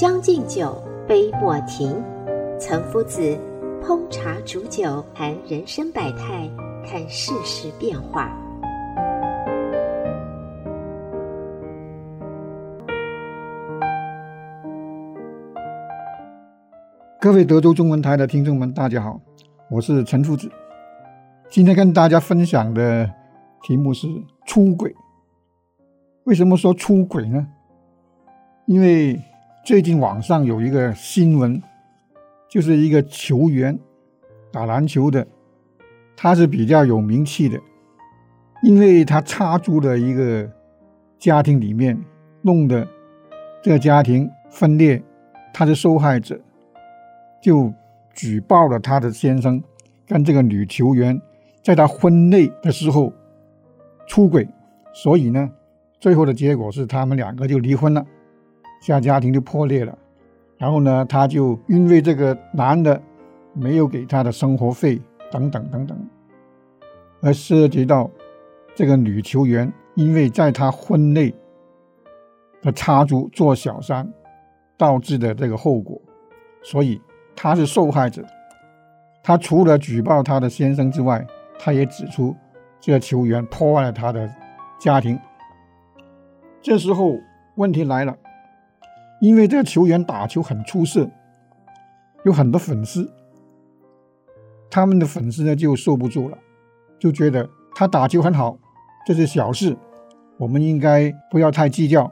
将进酒，杯莫停。岑夫子烹茶煮酒，谈人生百态，看世事变化。各位德州中文台的听众们，大家好，我是岑夫子。今天跟大家分享的题目是出轨。为什么说出轨呢？因为最近网上有一个新闻，就是一个球员打篮球的，他是比较有名气的，因为他插足了一个家庭里面，弄得这个家庭分裂，他是受害者，就举报了他的先生跟这个女球员在他婚内的时候出轨，所以呢，最后的结果是他们两个就离婚了。下家庭就破裂了，然后呢，他就因为这个男的没有给他的生活费等等等等，而涉及到这个女球员因为在他婚内的插足做小三导致的这个后果，所以他是受害者。他除了举报他的先生之外，他也指出这个球员破坏了他的家庭。这时候问题来了。因为这个球员打球很出色，有很多粉丝，他们的粉丝呢就受不住了，就觉得他打球很好，这是小事，我们应该不要太计较。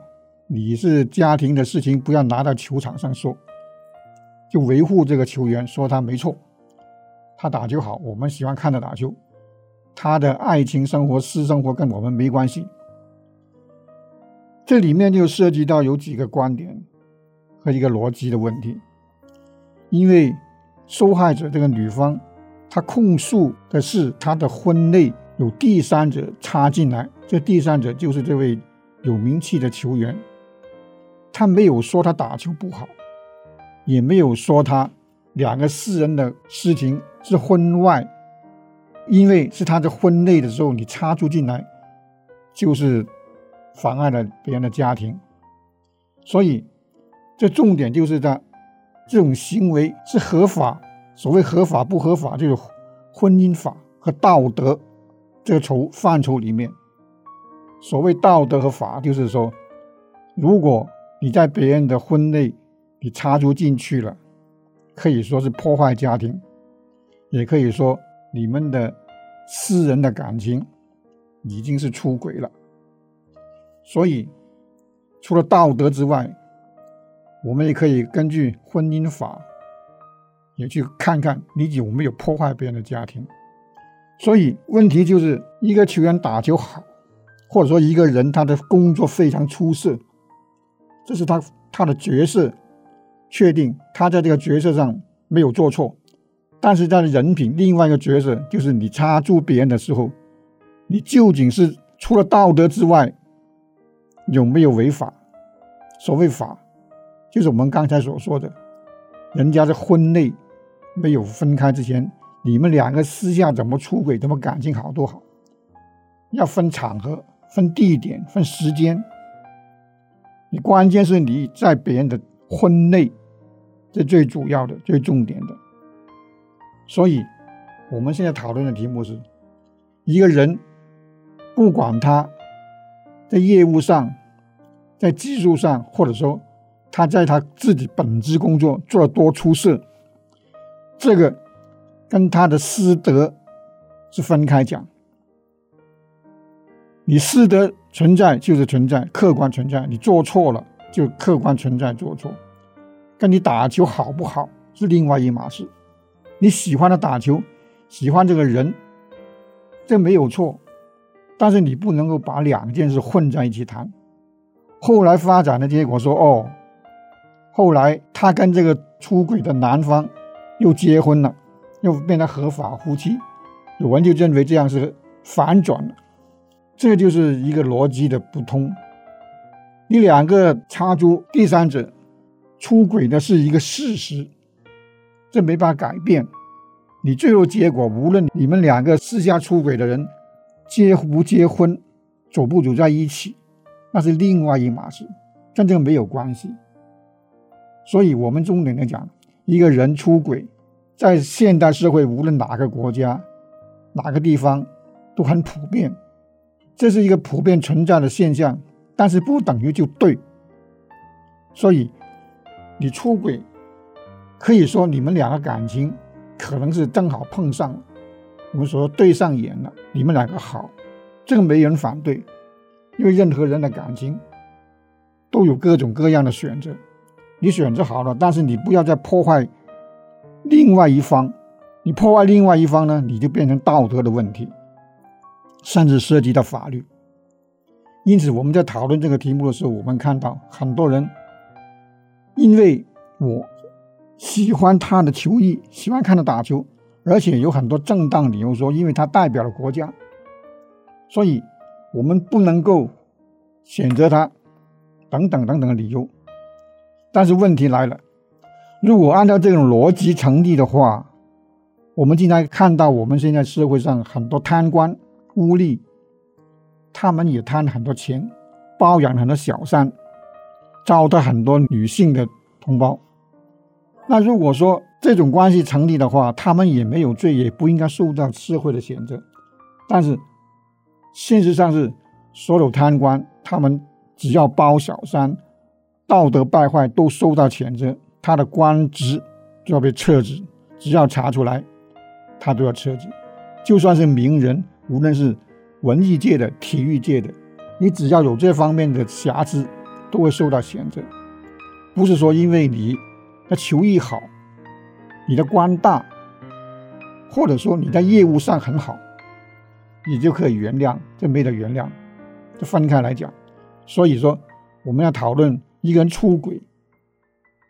你是家庭的事情，不要拿到球场上说，就维护这个球员，说他没错，他打球好，我们喜欢看他打球，他的爱情生活、私生活跟我们没关系。这里面就涉及到有几个观点。和一个逻辑的问题，因为受害者这个女方，她控诉的是她的婚内有第三者插进来，这第三者就是这位有名气的球员，她没有说他打球不好，也没有说他两个私人的事情是婚外，因为是他的婚内的时候你插足进来，就是妨碍了别人的家庭，所以。这重点就是在这种行为是合法，所谓合法不合法，就是婚姻法和道德这个筹范畴里面。所谓道德和法，就是说，如果你在别人的婚内你插足进去了，可以说是破坏家庭，也可以说你们的私人的感情已经是出轨了。所以，除了道德之外，我们也可以根据婚姻法，也去看看你有没有破坏别人的家庭。所以问题就是一个球员打球好，或者说一个人他的工作非常出色，这是他他的角色，确定他在这个角色上没有做错。但是在人品，另外一个角色就是你插足别人的时候，你究竟是除了道德之外，有没有违法？所谓法。就是我们刚才所说的，人家在婚内没有分开之前，你们两个私下怎么出轨，怎么感情好多好，要分场合、分地点、分时间。你关键是你在别人的婚内，这最主要的、最重点的。所以，我们现在讨论的题目是：一个人，不管他在业务上、在技术上，或者说。他在他自己本职工作做得多出色，这个跟他的师德是分开讲。你师德存在就是存在，客观存在；你做错了就客观存在做错。跟你打球好不好是另外一码事。你喜欢他打球，喜欢这个人，这没有错。但是你不能够把两件事混在一起谈。后来发展的结果说，哦，后来他跟这个出轨的男方又结婚了，又变成合法夫妻，有人就认为这样是反转了，这就是一个逻辑的不通。你两个插足第三者出轨的是一个事实，这没法改变。你最后结果，无论你们两个私下出轨的人结不结婚，走不走在一起，那是另外一码事，跟这个没有关系。所以，我们重点来讲，一个人出轨，在现代社会，无论哪个国家、哪个地方，都很普遍，这是一个普遍存在的现象，但是不等于就对。所以，你出轨，可以说你们两个感情。可能是正好碰上了，我们说对上眼了，你们两个好，这个没人反对，因为任何人的感情都有各种各样的选择，你选择好了，但是你不要再破坏另外一方，你破坏另外一方呢，你就变成道德的问题，甚至涉及到法律。因此，我们在讨论这个题目的时候，我们看到很多人因为我。喜欢他的球艺，喜欢看他打球，而且有很多正当理由说，因为他代表了国家，所以我们不能够选择他，等等等等的理由。但是问题来了，如果按照这种逻辑成立的话，我们经常看到我们现在社会上很多贪官污吏，他们也贪很多钱，包养很多小三，糟蹋很多女性的同胞。那如果说这种关系成立的话，他们也没有罪，也不应该受到社会的谴责。但是，现实上是所有贪官，他们只要包小三，道德败坏都受到谴责，他的官职就要被撤职。只要查出来，他都要撤职。就算是名人，无论是文艺界的、体育界的，你只要有这方面的瑕疵，都会受到谴责。不是说因为你。那球艺好，你的官大，或者说你在业务上很好，你就可以原谅，这没得原谅，这分开来讲。所以说，我们要讨论一个人出轨，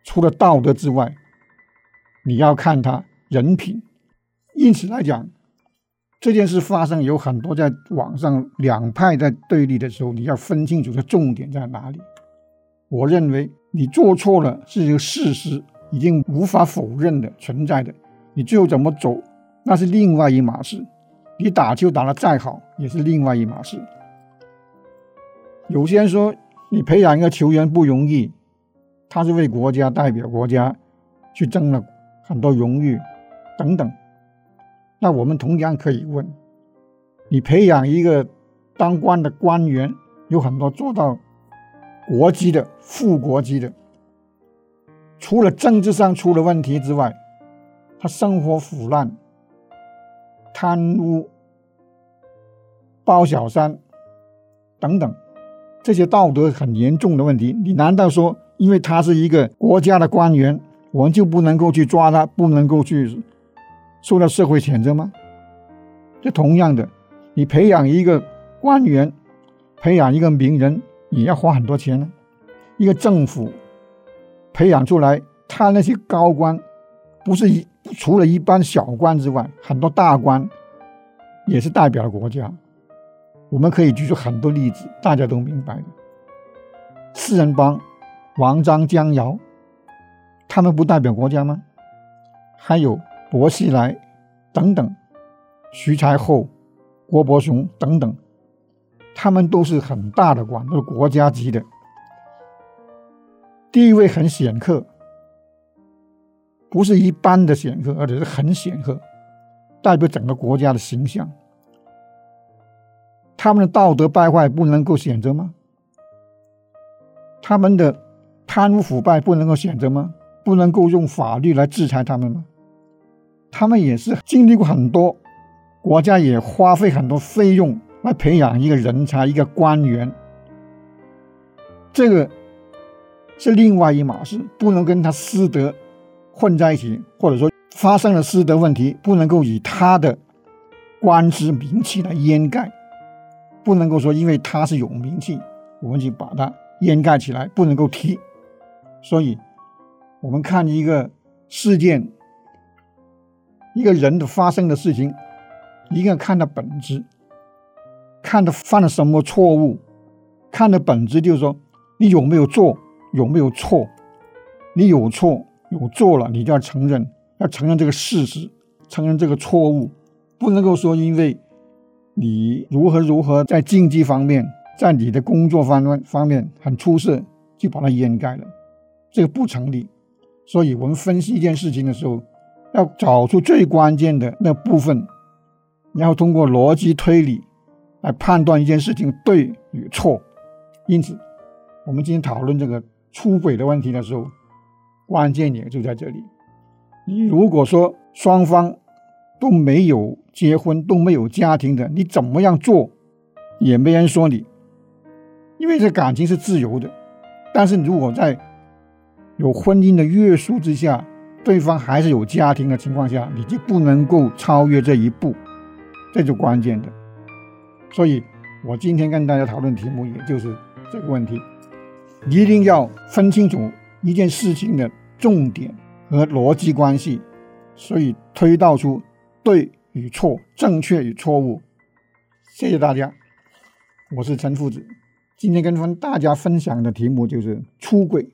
除了道德之外，你要看他人品。因此来讲，这件事发生有很多在网上两派在对立的时候，你要分清楚的重点在哪里。我认为。你做错了是一个事实，已经无法否认的存在的。你最后怎么走，那是另外一码事。你打球打得再好，也是另外一码事。有些人说，你培养一个球员不容易，他是为国家代表国家去争了很多荣誉等等。那我们同样可以问，你培养一个当官的官员，有很多做到。国级的、副国级的，除了政治上出了问题之外，他生活腐烂、贪污、包小三等等这些道德很严重的问题，你难道说因为他是一个国家的官员，我们就不能够去抓他，不能够去受到社会谴责吗？这同样的，你培养一个官员，培养一个名人。也要花很多钱呢。一个政府培养出来，他那些高官，不是一除了一般小官之外，很多大官也是代表了国家。我们可以举出很多例子，大家都明白的。四人帮，王张江瑶，他们不代表国家吗？还有薄熙来等等，徐才厚、郭伯雄等等。他们都是很大的官，都是国家级的，地位很显赫，不是一般的显赫，而且是很显赫，代表整个国家的形象。他们的道德败坏不能够选择吗？他们的贪污腐败不能够选择吗？不能够用法律来制裁他们吗？他们也是经历过很多，国家也花费很多费用。来培养一个人才，一个官员，这个是另外一码事，不能跟他私德混在一起，或者说发生了私德问题，不能够以他的官职名气来掩盖，不能够说因为他是有名气，我们就把他掩盖起来，不能够提。所以，我们看一个事件，一个人的发生的事情，一个看的本质，看他犯了什么错误，看的本质就是说你有没有做，有没有错，你有错有做了，你就要承认，要承认这个事实，承认这个错误，不能够说因为。你如何如何在竞技方面，在你的工作方面方面很出色，就把它掩盖了，这个不成立。所以，我们分析一件事情的时候，要找出最关键的那部分，然后通过逻辑推理来判断一件事情对与错。因此，我们今天讨论这个出轨的问题的时候，关键点就在这里。你如果说双方，都没有结婚，都没有家庭的，你怎么样做也没人说你，因为这感情是自由的。但是如果在有婚姻的约束之下，对方还是有家庭的情况下，你就不能够超越这一步，这就关键的。所以我今天跟大家讨论题目，也就是这个问题，一定要分清楚一件事情的重点和逻辑关系，所以推导出。对与错，正确与错误。谢谢大家，我是陈夫子。今天跟大家分享的题目就是出轨。